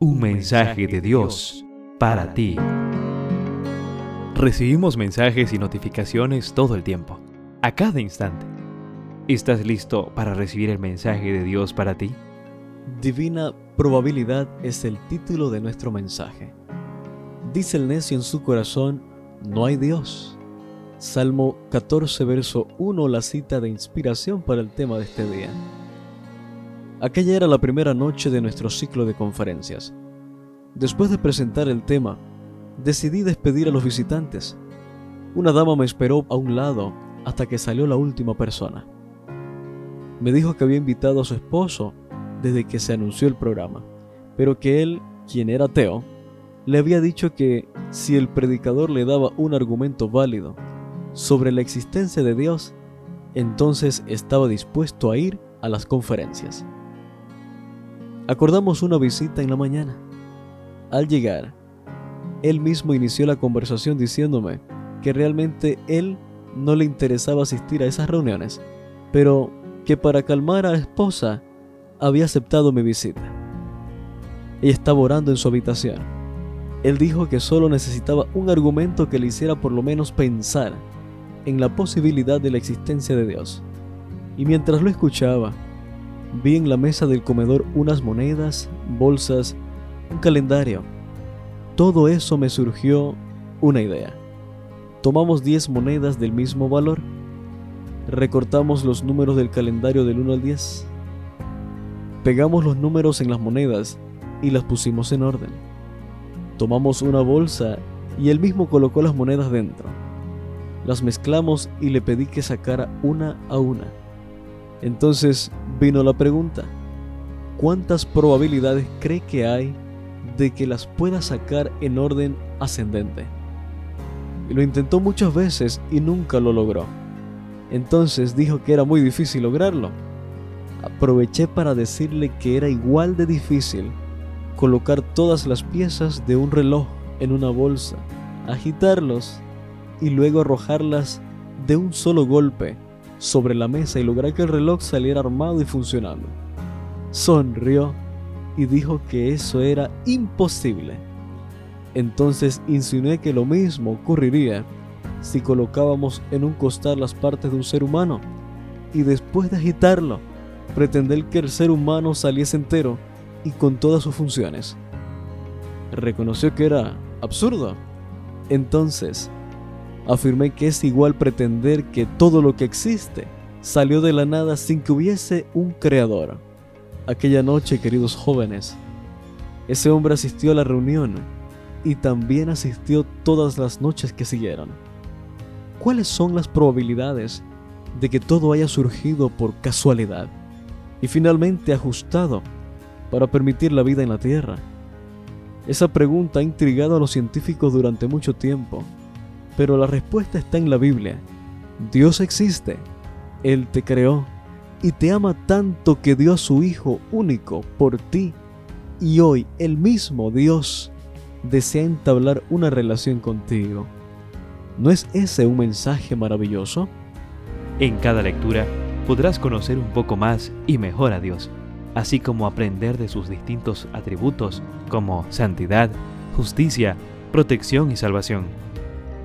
Un mensaje de Dios para ti. Recibimos mensajes y notificaciones todo el tiempo, a cada instante. ¿Estás listo para recibir el mensaje de Dios para ti? Divina probabilidad es el título de nuestro mensaje. Dice el necio en su corazón, no hay Dios. Salmo 14, verso 1, la cita de inspiración para el tema de este día. Aquella era la primera noche de nuestro ciclo de conferencias. Después de presentar el tema, decidí despedir a los visitantes. Una dama me esperó a un lado hasta que salió la última persona. Me dijo que había invitado a su esposo desde que se anunció el programa, pero que él, quien era ateo, le había dicho que si el predicador le daba un argumento válido sobre la existencia de Dios, entonces estaba dispuesto a ir a las conferencias. Acordamos una visita en la mañana. Al llegar, él mismo inició la conversación diciéndome que realmente él no le interesaba asistir a esas reuniones, pero que para calmar a la esposa había aceptado mi visita. Ella estaba orando en su habitación. Él dijo que solo necesitaba un argumento que le hiciera por lo menos pensar en la posibilidad de la existencia de Dios. Y mientras lo escuchaba, Vi en la mesa del comedor unas monedas, bolsas, un calendario. Todo eso me surgió una idea. Tomamos 10 monedas del mismo valor. Recortamos los números del calendario del 1 al 10. Pegamos los números en las monedas y las pusimos en orden. Tomamos una bolsa y él mismo colocó las monedas dentro. Las mezclamos y le pedí que sacara una a una. Entonces vino la pregunta, ¿cuántas probabilidades cree que hay de que las pueda sacar en orden ascendente? Lo intentó muchas veces y nunca lo logró. Entonces dijo que era muy difícil lograrlo. Aproveché para decirle que era igual de difícil colocar todas las piezas de un reloj en una bolsa, agitarlos y luego arrojarlas de un solo golpe sobre la mesa y lograr que el reloj saliera armado y funcionando. Sonrió y dijo que eso era imposible. Entonces insinué que lo mismo ocurriría si colocábamos en un costal las partes de un ser humano y después de agitarlo, pretender que el ser humano saliese entero y con todas sus funciones. Reconoció que era absurdo. Entonces, afirmé que es igual pretender que todo lo que existe salió de la nada sin que hubiese un creador. Aquella noche, queridos jóvenes, ese hombre asistió a la reunión y también asistió todas las noches que siguieron. ¿Cuáles son las probabilidades de que todo haya surgido por casualidad y finalmente ajustado para permitir la vida en la Tierra? Esa pregunta ha intrigado a los científicos durante mucho tiempo pero la respuesta está en la Biblia. Dios existe, Él te creó y te ama tanto que dio a su Hijo único por ti. Y hoy el mismo Dios desea entablar una relación contigo. ¿No es ese un mensaje maravilloso? En cada lectura podrás conocer un poco más y mejor a Dios, así como aprender de sus distintos atributos como santidad, justicia, protección y salvación.